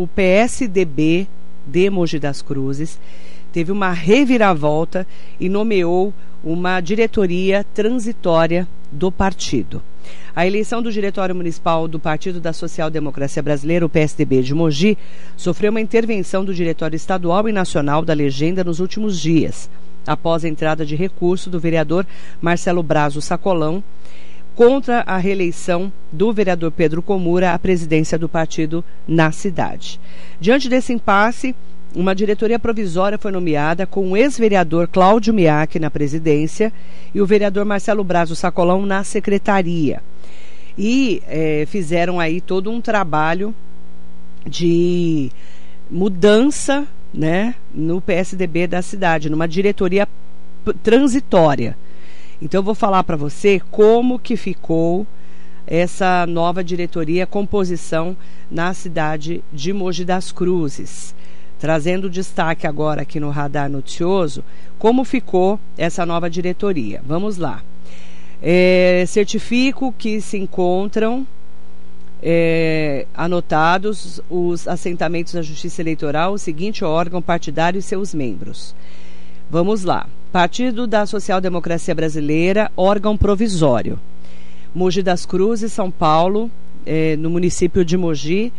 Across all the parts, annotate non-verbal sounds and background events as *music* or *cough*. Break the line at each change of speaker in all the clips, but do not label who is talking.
o PSDB de Mogi das Cruzes teve uma reviravolta e nomeou uma diretoria transitória do partido. A eleição do Diretório Municipal do Partido da Social Democracia Brasileira, o PSDB de Mogi, sofreu uma intervenção do Diretório Estadual e Nacional da Legenda nos últimos dias, após a entrada de recurso do vereador Marcelo Brazo Sacolão contra a reeleição do vereador Pedro Comura à presidência do partido na cidade. Diante desse impasse, uma diretoria provisória foi nomeada com o ex-vereador Cláudio Miak na presidência e o vereador Marcelo Brazo Sacolão na secretaria. E é, fizeram aí todo um trabalho de mudança né, no PSDB da cidade, numa diretoria transitória. Então eu vou falar para você como que ficou essa nova diretoria, composição na cidade de Mogi das Cruzes trazendo destaque agora aqui no Radar Noticioso, como ficou essa nova diretoria. Vamos lá. É, certifico que se encontram é, anotados os assentamentos da Justiça Eleitoral, o seguinte órgão partidário e seus membros. Vamos lá. Partido da Social Democracia Brasileira, órgão provisório. Mogi das Cruzes, São Paulo, é, no município de Mogi,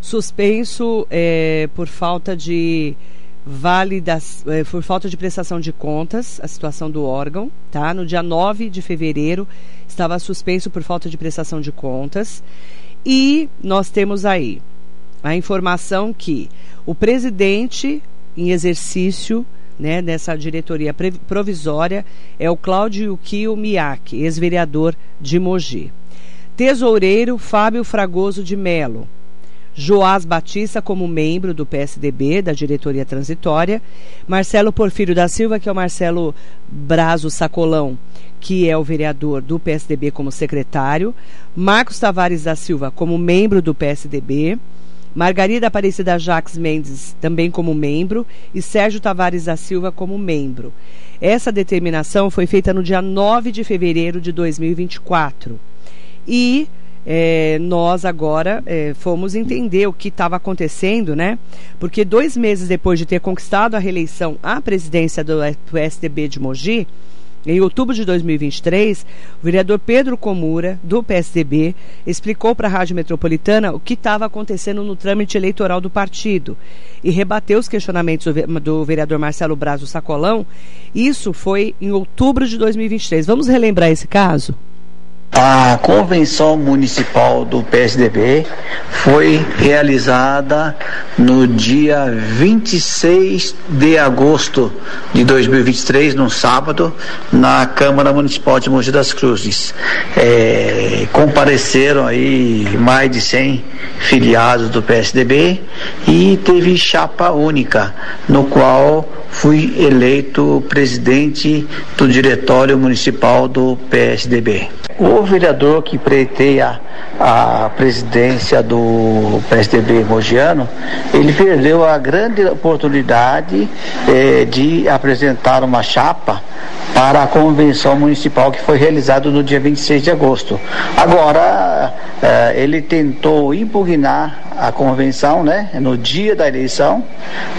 suspenso é, por falta de válidas, é, por falta de prestação de contas, a situação do órgão, tá? No dia 9 de fevereiro estava suspenso por falta de prestação de contas. E nós temos aí a informação que o presidente em exercício né, nessa diretoria provisória é o Cláudio Kio Miak, ex-vereador de Mogi. Tesoureiro Fábio Fragoso de Melo. Joás Batista como membro do PSDB, da diretoria transitória, Marcelo Porfírio da Silva, que é o Marcelo Brazo Sacolão, que é o vereador do PSDB como secretário, Marcos Tavares da Silva como membro do PSDB, Margarida Aparecida Jacques Mendes também como membro e Sérgio Tavares da Silva como membro. Essa determinação foi feita no dia 9 de fevereiro de 2024. E é, nós agora é, fomos entender o que estava acontecendo, né? Porque dois meses depois de ter conquistado a reeleição à presidência do, do SDB de Mogi, em outubro de 2023, o vereador Pedro Comura, do PSDB, explicou para a Rádio Metropolitana o que estava acontecendo no trâmite eleitoral do partido e rebateu os questionamentos do vereador Marcelo Brazo Sacolão. Isso foi em outubro de 2023. Vamos relembrar esse caso?
A convenção municipal do PSDB foi realizada no dia 26 de agosto de 2023, no sábado, na Câmara Municipal de Mogi das Cruzes. É, compareceram aí mais de 100 filiados do PSDB e teve chapa única, no qual fui eleito presidente do Diretório Municipal do PSDB. O vereador que preteia a presidência do PSDB mogiano, ele perdeu a grande oportunidade eh, de apresentar uma chapa para a convenção municipal que foi realizada no dia 26 de agosto. Agora, eh, ele tentou impugnar a convenção, né, no dia da eleição,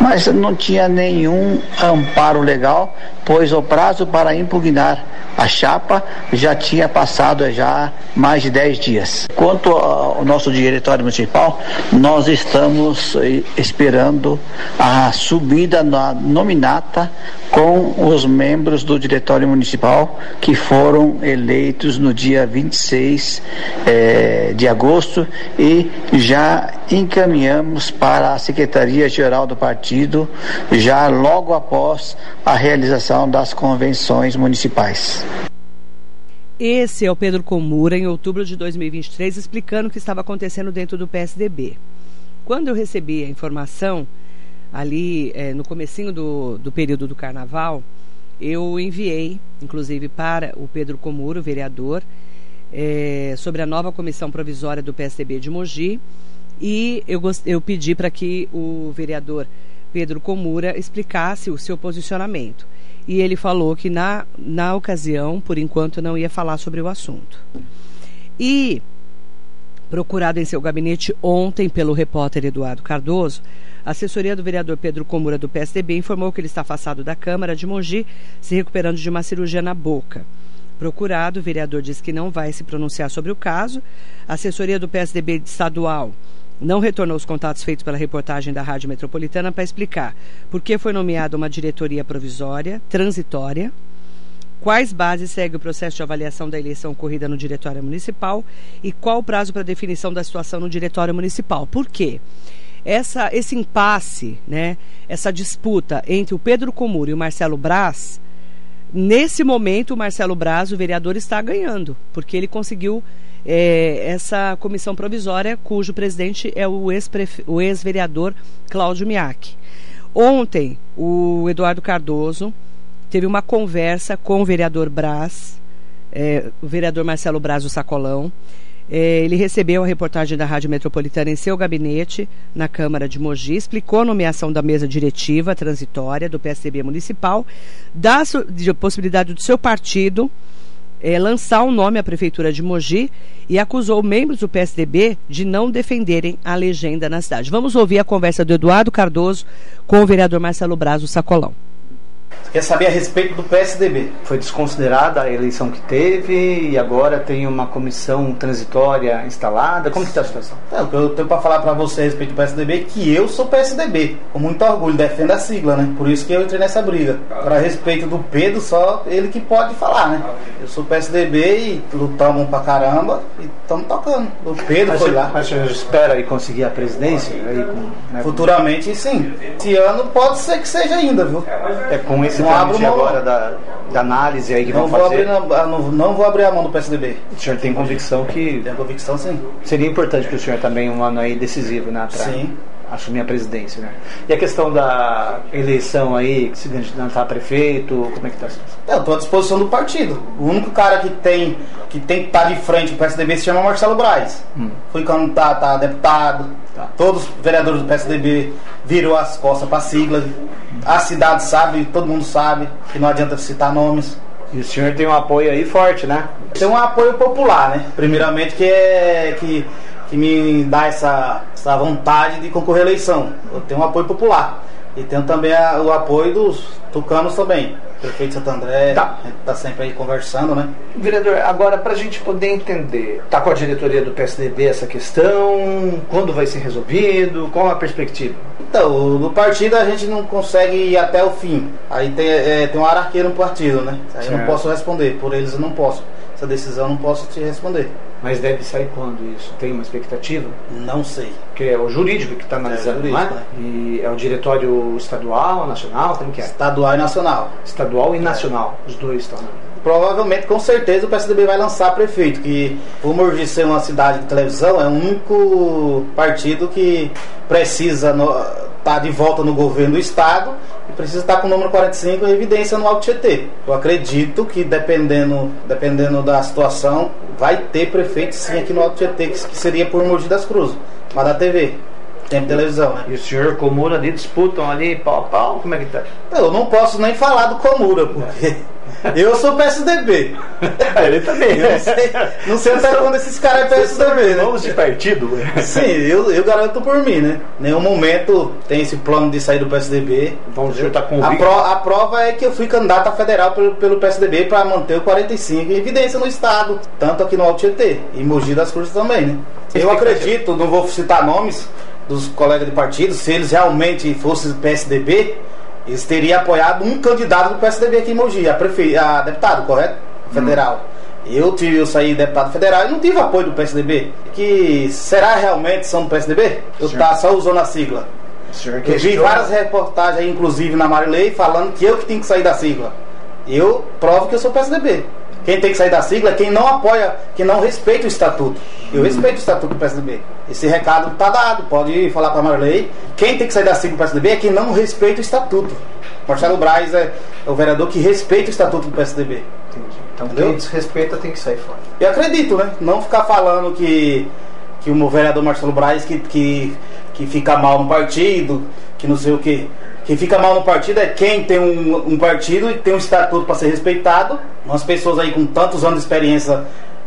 mas não tinha nenhum amparo legal, pois o prazo para impugnar a chapa já tinha passado já mais de 10 dias. Quanto ao nosso diretório municipal, nós estamos eh, esperando a subida na nominata com os membros do diretório municipal que foram eleitos no dia 26 eh, de agosto e já encaminhamos para a Secretaria-Geral do Partido já logo após a realização das convenções municipais.
Esse é o Pedro Comura, em outubro de 2023, explicando o que estava acontecendo dentro do PSDB. Quando eu recebi a informação, ali é, no comecinho do, do período do carnaval, eu enviei, inclusive, para o Pedro Comura, o vereador, é, sobre a nova comissão provisória do PSDB de Mogi, e eu, eu pedi para que o vereador Pedro Comura explicasse o seu posicionamento e ele falou que na, na ocasião, por enquanto, não ia falar sobre o assunto. E Procurado em seu gabinete ontem pelo repórter Eduardo Cardoso, a assessoria do vereador Pedro Comura do PSDB informou que ele está afastado da Câmara de Mogi, se recuperando de uma cirurgia na boca. Procurado, o vereador disse que não vai se pronunciar sobre o caso. A assessoria do PSDB estadual não retornou os contatos feitos pela reportagem da Rádio Metropolitana para explicar por que foi nomeada uma diretoria provisória, transitória, quais bases segue o processo de avaliação da eleição ocorrida no Diretório Municipal e qual o prazo para definição da situação no Diretório Municipal. Por quê? Essa, esse impasse, né, essa disputa entre o Pedro Comuro e o Marcelo Braz, nesse momento o Marcelo Braz, o vereador, está ganhando, porque ele conseguiu é, essa comissão provisória, cujo presidente é o ex-vereador ex Cláudio Miak. Ontem, o Eduardo Cardoso teve uma conversa com o vereador Braz, é, o vereador Marcelo Braz do Sacolão. É, ele recebeu a reportagem da Rádio Metropolitana em seu gabinete na Câmara de Mogi, explicou a nomeação da mesa diretiva transitória do PSDB municipal, da possibilidade do seu partido é, lançar um nome à Prefeitura de Mogi e acusou membros do PSDB de não defenderem a legenda na cidade. Vamos ouvir a conversa do Eduardo Cardoso com o vereador Marcelo Braz do Sacolão
quer saber a respeito do PSDB. Foi desconsiderada a eleição que teve e agora tem uma comissão transitória instalada. Como que está a situação? É, o que eu tenho para falar para você a respeito do PSDB é que eu sou PSDB. Com muito orgulho, defendo a sigla, né? Por isso que eu entrei nessa briga. Para respeito do Pedro, só ele que pode falar, né? Eu sou PSDB e lutamos pra caramba e estamos tocando. O Pedro mas foi lá.
Mas o senhor espera aí conseguir a presidência? Aí
com, né? Futuramente, sim. Esse ano pode ser que seja ainda, viu?
É com esse não abro mão agora da, da análise aí que
não
vão fazer.
Abrir, não, não vou abrir a mão do PSDB.
O senhor tem convicção que.
Tem convicção sim.
Seria importante que o senhor também um ano aí decisivo, né? Pra sim. Assumir a presidência, né? E a questão da eleição aí, se candidatar a prefeito, como é que está
Eu estou à disposição do partido. O único cara que tem que tem que estar tá de frente do PSDB se chama Marcelo Braz. Hum. Foi candidato a deputado. Tá. Todos os vereadores do PSDB virou as costas para a sigla. A cidade sabe, todo mundo sabe, que não adianta citar nomes.
E o senhor tem um apoio aí forte, né?
Tem um apoio popular, né? Primeiramente que é que, que me dá essa, essa vontade de concorrer à eleição. Eu tenho um apoio popular. E tenho também a, o apoio dos tucanos também. Prefeito Santo André, tá. a gente tá sempre aí conversando, né?
Vereador, agora para a gente poder entender, tá com a diretoria do PSDB essa questão? Quando vai ser resolvido? Qual a perspectiva?
Então, no partido a gente não consegue ir até o fim. Aí tem, é, tem uma no partido, né? Aí certo. eu não posso responder, por eles eu não posso. Essa decisão eu não posso te responder.
Mas deve sair quando isso? Tem uma expectativa?
Não sei.
Que é o jurídico que está é, analisando, é, jurídico, né? E é o diretório estadual, nacional, como que é?
Estadual e nacional.
Estadual e nacional, os dois estão.
Provavelmente, com certeza, o PSDB vai lançar prefeito, que por Mogi ser uma cidade de televisão, é o único partido que precisa estar tá de volta no governo do estado e precisa estar com o número 45 em evidência no Alto Tietê. Eu acredito que dependendo, dependendo da situação, vai ter prefeito sim aqui no Alto Tietê, que, seria por Mogi das Cruzes, mas da TV. Tem televisão, né?
E o senhor Comura ali disputam ali pau a pau? Como é que tá?
Eu não posso nem falar do Comura, porque. É. Eu sou PSDB. *laughs*
Ele também.
Eu não sei, não sei até quando esses caras é PSDB,
né? Vamos de partido?
Sim, eu, eu garanto por mim, né? Nenhum momento tem esse plano de sair do PSDB.
Senhor tá
convicto? A, pro, a prova é que eu fui candidato a federal pelo, pelo PSDB para manter o 45 em evidência no Estado, tanto aqui no Alto Tietê e Mogi das Cruzes também, né? Eu acredito, não vou citar nomes dos colegas de partido, se eles realmente fossem PSDB, eles teriam apoiado um candidato do PSDB aqui em Mogi, a, prefe... a deputado, correto? Federal. Hum. Eu, tive, eu saí deputado federal e não tive apoio do PSDB. Que será realmente são do PSDB? Eu tá só usando a sigla. Eu vi várias reportagens inclusive na Marilei, falando que eu que tenho que sair da sigla. Eu provo que eu sou PSDB. Quem tem que sair da sigla é quem não apoia, quem não respeita o estatuto. Eu respeito o estatuto do PSDB. Esse recado está dado, pode falar para a Marley. Quem tem que sair da sigla do PSDB é quem não respeita o estatuto. Marcelo Braz é, o vereador que respeita o estatuto do PSDB.
Entendi. Então Entendeu? quem desrespeita tem que sair fora.
Eu acredito, né? Não ficar falando que, que o vereador Marcelo Braz que, que, que fica mal no partido, que não sei o quê. Quem fica mal no partido é quem tem um, um partido e tem um estatuto para ser respeitado. Umas pessoas aí com tantos anos de experiência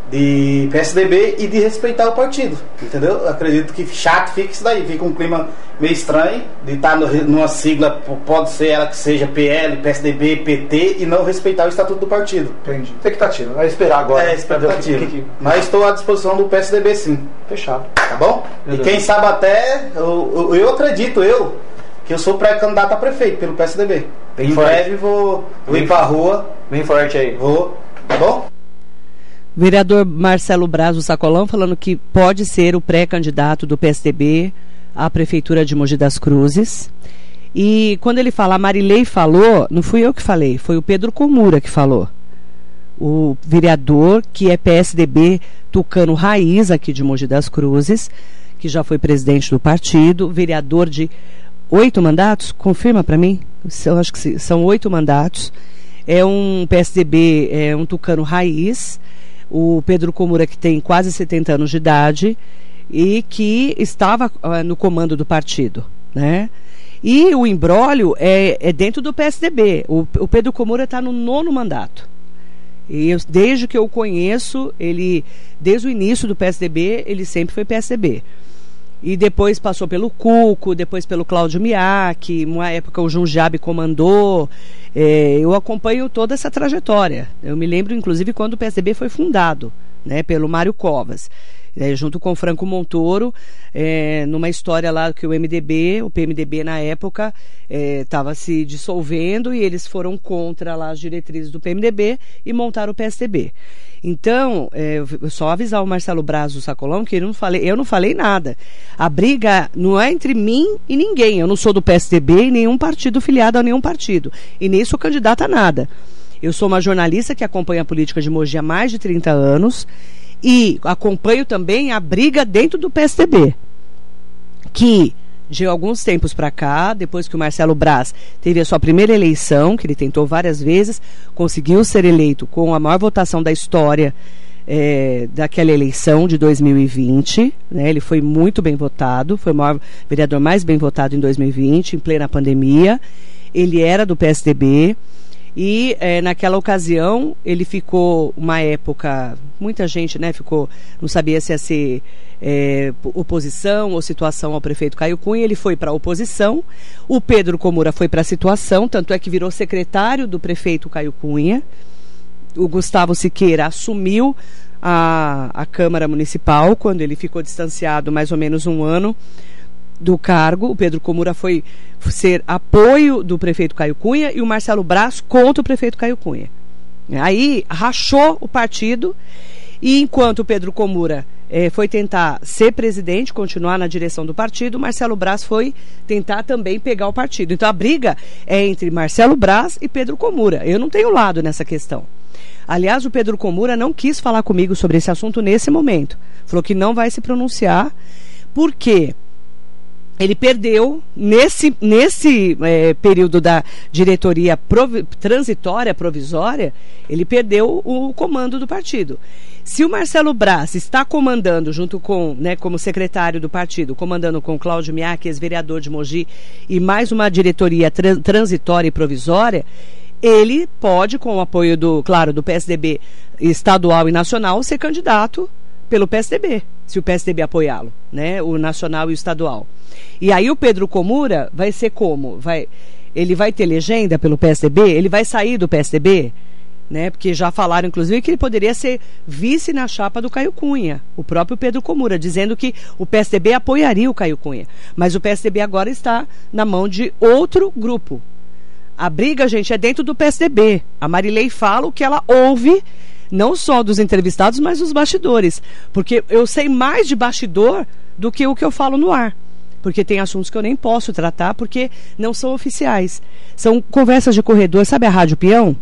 de PSDB e de respeitar o partido, entendeu? Acredito que chato fica isso daí, fica um clima meio estranho de estar no, numa sigla, pode ser ela que seja PL, PSDB, PT e não respeitar o estatuto do partido.
Entendi. Expectativa, vai esperar agora.
É, expectativa. Que, que... Mas estou à disposição do PSDB sim.
Fechado.
Tá bom? Beleza. E quem sabe até, eu, eu acredito, eu, que eu sou pré-candidato a prefeito pelo PSDB. Bem em forte. breve vou, vou ir pra rua.
Bem forte aí.
Vou, tá bom?
Vereador Marcelo Braz do Sacolão falando que pode ser o pré-candidato do PSDB à Prefeitura de Mogi das Cruzes. E quando ele fala, a Marilei falou, não fui eu que falei, foi o Pedro Comura que falou. O vereador que é PSDB tucano raiz aqui de Mogi das Cruzes, que já foi presidente do partido, vereador de oito mandatos, confirma para mim? Eu acho que são oito mandatos. É um PSDB, é um tucano raiz o Pedro Comura, que tem quase 70 anos de idade e que estava uh, no comando do partido, né? E o embrólio é, é dentro do PSDB. O, o Pedro Comura está no nono mandato. E eu, desde que eu conheço, ele, desde o início do PSDB, ele sempre foi PSDB. E depois passou pelo Cuco, depois pelo Cláudio Miak, uma época o Junjab comandou. É, eu acompanho toda essa trajetória. Eu me lembro, inclusive, quando o PSDB foi fundado, né, pelo Mário Covas. É, junto com Franco Montoro, é, numa história lá que o MDB, o PMDB na época, estava é, se dissolvendo e eles foram contra lá as diretrizes do PMDB e montaram o PSDB. Então, é, só avisar o Marcelo Braz Sacolão que eu não falei, eu não falei nada. A briga não é entre mim e ninguém. Eu não sou do PSDB e nenhum partido filiado a nenhum partido. E nem sou candidata a nada. Eu sou uma jornalista que acompanha a política de Mogi há mais de 30 anos e acompanho também a briga dentro do PSDB, que de alguns tempos para cá, depois que o Marcelo Braz teve a sua primeira eleição, que ele tentou várias vezes, conseguiu ser eleito com a maior votação da história é, daquela eleição de 2020. Né? Ele foi muito bem votado, foi o maior vereador mais bem votado em 2020, em plena pandemia. Ele era do PSDB. E é, naquela ocasião ele ficou uma época, muita gente né, ficou, não sabia se ia ser é, oposição ou situação ao prefeito Caio Cunha, ele foi para a oposição, o Pedro Comura foi para a situação, tanto é que virou secretário do prefeito Caio Cunha, o Gustavo Siqueira assumiu a, a Câmara Municipal quando ele ficou distanciado mais ou menos um ano do cargo. O Pedro Comura foi ser apoio do prefeito Caio Cunha e o Marcelo Braz contra o prefeito Caio Cunha. Aí rachou o partido e enquanto o Pedro Comura eh, foi tentar ser presidente, continuar na direção do partido, Marcelo Braz foi tentar também pegar o partido. Então a briga é entre Marcelo Braz e Pedro Comura. Eu não tenho lado nessa questão. Aliás, o Pedro Comura não quis falar comigo sobre esse assunto nesse momento. Falou que não vai se pronunciar. Por quê? Ele perdeu nesse, nesse é, período da diretoria provi transitória, provisória, ele perdeu o comando do partido. Se o Marcelo Braz está comandando, junto com, né, como secretário do partido, comandando com Cláudio Miak, ex-vereador de Mogi, e mais uma diretoria transitória e provisória, ele pode, com o apoio do, claro, do PSDB estadual e nacional, ser candidato pelo PSDB, se o PSDB apoiá-lo, né, o nacional e o estadual. E aí o Pedro Comura vai ser como? Vai, ele vai ter legenda pelo PSDB? Ele vai sair do PSDB? Né? Porque já falaram, inclusive, que ele poderia ser vice na chapa do Caio Cunha, o próprio Pedro Comura, dizendo que o PSDB apoiaria o Caio Cunha. Mas o PSDB agora está na mão de outro grupo. A briga, gente, é dentro do PSDB. A Marilei fala o que ela ouve, não só dos entrevistados, mas dos bastidores. Porque eu sei mais de bastidor do que o que eu falo no ar porque tem assuntos que eu nem posso tratar porque não são oficiais. São conversas de corredor. Sabe a Rádio Peão?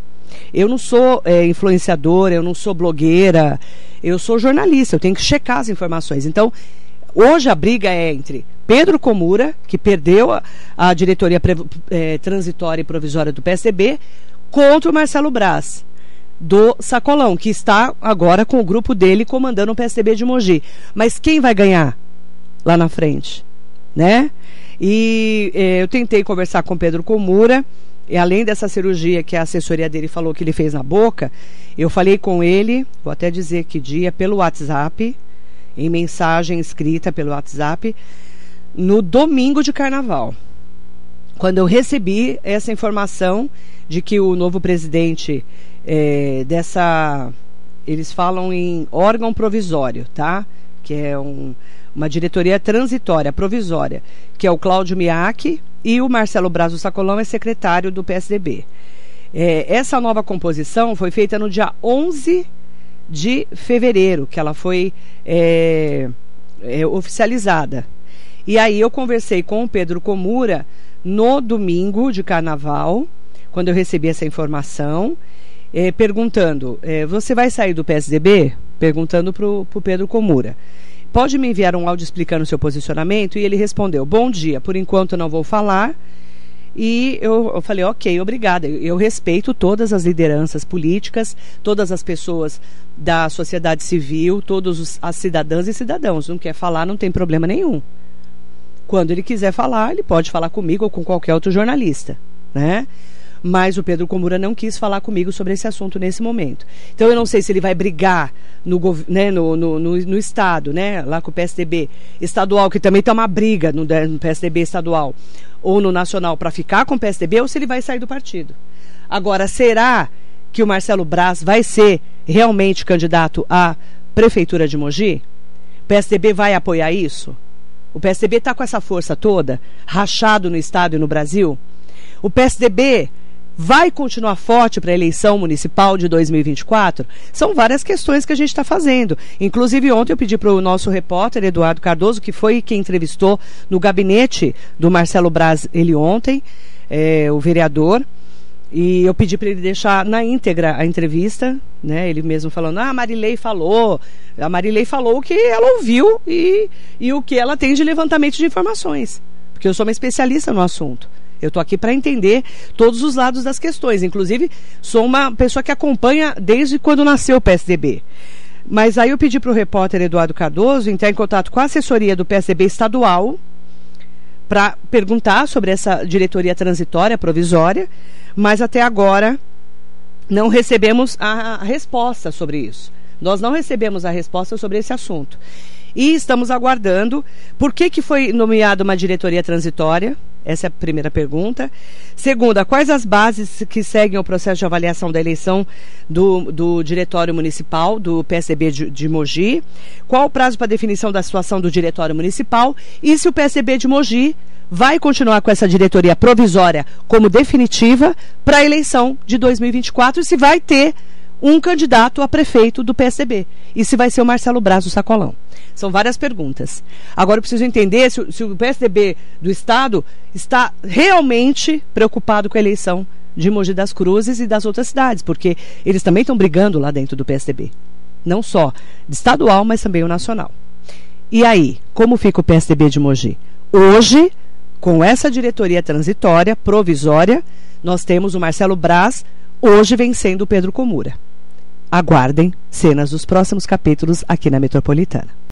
Eu não sou é, influenciadora, eu não sou blogueira, eu sou jornalista, eu tenho que checar as informações. Então, hoje a briga é entre Pedro Comura, que perdeu a, a diretoria é, transitória e provisória do PSDB, contra o Marcelo Braz, do Sacolão, que está agora com o grupo dele comandando o PSDB de Mogi. Mas quem vai ganhar lá na frente? né? E eh, eu tentei conversar com Pedro Comura, e além dessa cirurgia que a assessoria dele falou que ele fez na boca, eu falei com ele, vou até dizer que dia, pelo WhatsApp, em mensagem escrita pelo WhatsApp, no domingo de carnaval. Quando eu recebi essa informação de que o novo presidente eh, dessa. Eles falam em órgão provisório, tá? Que é um, uma diretoria transitória, provisória, que é o Cláudio Miaki e o Marcelo Brazo Sacolão é secretário do PSDB. É, essa nova composição foi feita no dia 11 de fevereiro, que ela foi é, é, oficializada. E aí eu conversei com o Pedro Comura no domingo de carnaval, quando eu recebi essa informação, é, perguntando: é, você vai sair do PSDB? Perguntando para o Pedro Comura. Pode me enviar um áudio explicando o seu posicionamento? E ele respondeu: Bom dia, por enquanto não vou falar. E eu, eu, falei, ok, obrigada. Eu, eu, respeito todas as lideranças políticas, todas as pessoas da sociedade civil, todos os, as cidadãs e cidadãos. Não quer falar, não tem problema nenhum. Quando ele quiser falar, ele pode falar comigo ou com qualquer outro jornalista, né? mas o Pedro Comura não quis falar comigo sobre esse assunto nesse momento. Então eu não sei se ele vai brigar no, né, no, no, no, no Estado, né, lá com o PSDB estadual, que também está uma briga no, no PSDB estadual, ou no nacional para ficar com o PSDB, ou se ele vai sair do partido. Agora, será que o Marcelo Braz vai ser realmente candidato à prefeitura de Mogi? O PSDB vai apoiar isso? O PSDB está com essa força toda, rachado no Estado e no Brasil? O PSDB vai continuar forte para a eleição municipal de 2024? São várias questões que a gente está fazendo. Inclusive, ontem eu pedi para o nosso repórter, Eduardo Cardoso, que foi quem entrevistou no gabinete do Marcelo Braz ele ontem, é, o vereador. E eu pedi para ele deixar na íntegra a entrevista, né? Ele mesmo falando, ah, a Marilei falou. A Marilei falou o que ela ouviu e, e o que ela tem de levantamento de informações. Porque eu sou uma especialista no assunto. Eu estou aqui para entender todos os lados das questões. Inclusive, sou uma pessoa que acompanha desde quando nasceu o PSDB. Mas aí eu pedi para o repórter Eduardo Cardoso entrar em contato com a assessoria do PSDB estadual para perguntar sobre essa diretoria transitória, provisória, mas até agora não recebemos a, resposta sobre isso. Nós não recebemos a resposta sobre esse assunto. E estamos aguardando. Por que, que foi nomeada uma diretoria transitória? Essa é a primeira pergunta. Segunda, quais as bases que seguem o processo de avaliação da eleição do, do Diretório Municipal, do PSDB de, de Mogi? Qual o prazo para definição da situação do Diretório Municipal? E se o PSDB de Mogi vai continuar com essa diretoria provisória como definitiva para a eleição de 2024 e se vai ter um candidato a prefeito do PSDB. E se vai ser o Marcelo Braz do Sacolão. São várias perguntas. Agora eu preciso entender se, se o PSDB do Estado está realmente preocupado com a eleição de Mogi das Cruzes e das outras cidades, porque eles também estão brigando lá dentro do PSDB. Não só de estadual, mas também o nacional. E aí, como fica o PSDB de Mogi? Hoje, com essa diretoria transitória, provisória, nós temos o Marcelo Braz, hoje vencendo o Pedro Comura. Aguardem cenas dos próximos capítulos aqui na Metropolitana.